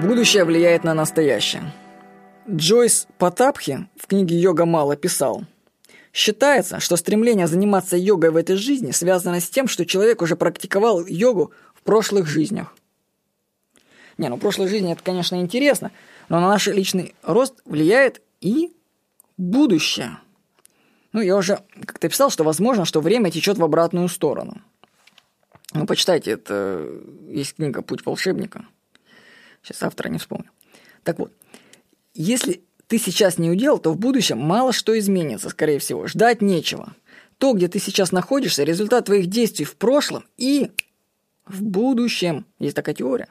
Будущее влияет на настоящее. Джойс Потапхи в книге «Йога мало» писал Считается, что стремление заниматься йогой в этой жизни связано с тем, что человек уже практиковал йогу в прошлых жизнях. Не, ну прошлой жизни это, конечно, интересно, но на наш личный рост влияет и будущее. Ну, я уже как-то писал, что возможно, что время течет в обратную сторону. Ну, почитайте, это есть книга «Путь волшебника». Сейчас автора не вспомню. Так вот, если ты сейчас не удел, то в будущем мало что изменится, скорее всего. Ждать нечего. То, где ты сейчас находишься, результат твоих действий в прошлом и в будущем. Есть такая теория.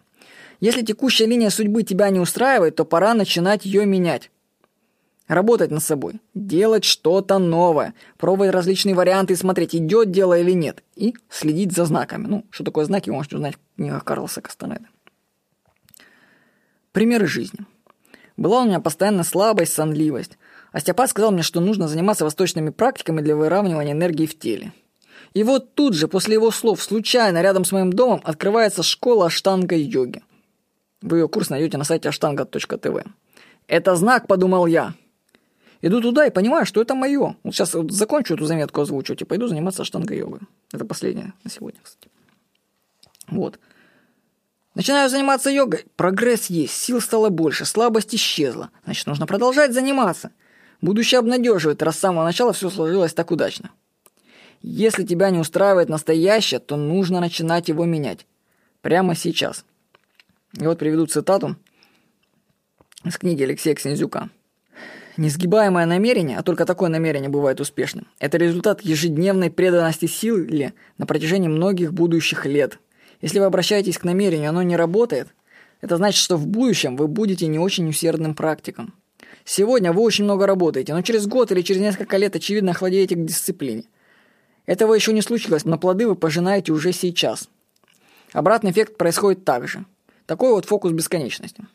Если текущая линия судьбы тебя не устраивает, то пора начинать ее менять. Работать над собой, делать что-то новое, пробовать различные варианты и смотреть, идет дело или нет. И следить за знаками. Ну, что такое знаки, вы можете узнать в книгах Карлоса Кастанеда. Примеры жизни. Была у меня постоянно слабость, сонливость. Остеопат сказал мне, что нужно заниматься восточными практиками для выравнивания энергии в теле. И вот тут же, после его слов, случайно рядом с моим домом открывается школа аштанга-йоги. Вы ее курс найдете на сайте ashtanga.tv. Это знак, подумал я. Иду туда и понимаю, что это мое. Вот сейчас вот закончу эту заметку озвучивать и пойду заниматься аштанга-йогой. Это последнее на сегодня, кстати. Вот. Начинаю заниматься йогой. Прогресс есть, сил стало больше, слабость исчезла. Значит, нужно продолжать заниматься. Будущее обнадеживает, раз с самого начала все сложилось так удачно. Если тебя не устраивает настоящее, то нужно начинать его менять. Прямо сейчас. И вот приведу цитату из книги Алексея Ксензюка. Несгибаемое намерение, а только такое намерение бывает успешным, это результат ежедневной преданности силе на протяжении многих будущих лет. Если вы обращаетесь к намерению, оно не работает, это значит, что в будущем вы будете не очень усердным практиком. Сегодня вы очень много работаете, но через год или через несколько лет, очевидно, охладеете к дисциплине. Этого еще не случилось, но плоды вы пожинаете уже сейчас. Обратный эффект происходит так же. Такой вот фокус бесконечности.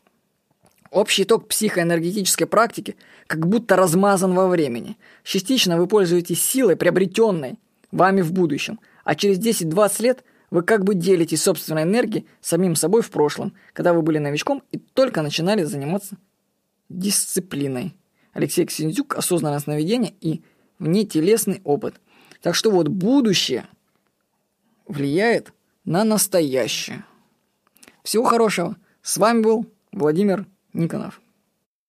Общий итог психоэнергетической практики как будто размазан во времени. Частично вы пользуетесь силой, приобретенной вами в будущем, а через 10-20 лет вы как бы делитесь собственной энергией самим собой в прошлом, когда вы были новичком и только начинали заниматься дисциплиной. Алексей Ксензюк «Осознанное сновидение» и внетелесный опыт. Так что вот будущее влияет на настоящее. Всего хорошего. С вами был Владимир Никонов.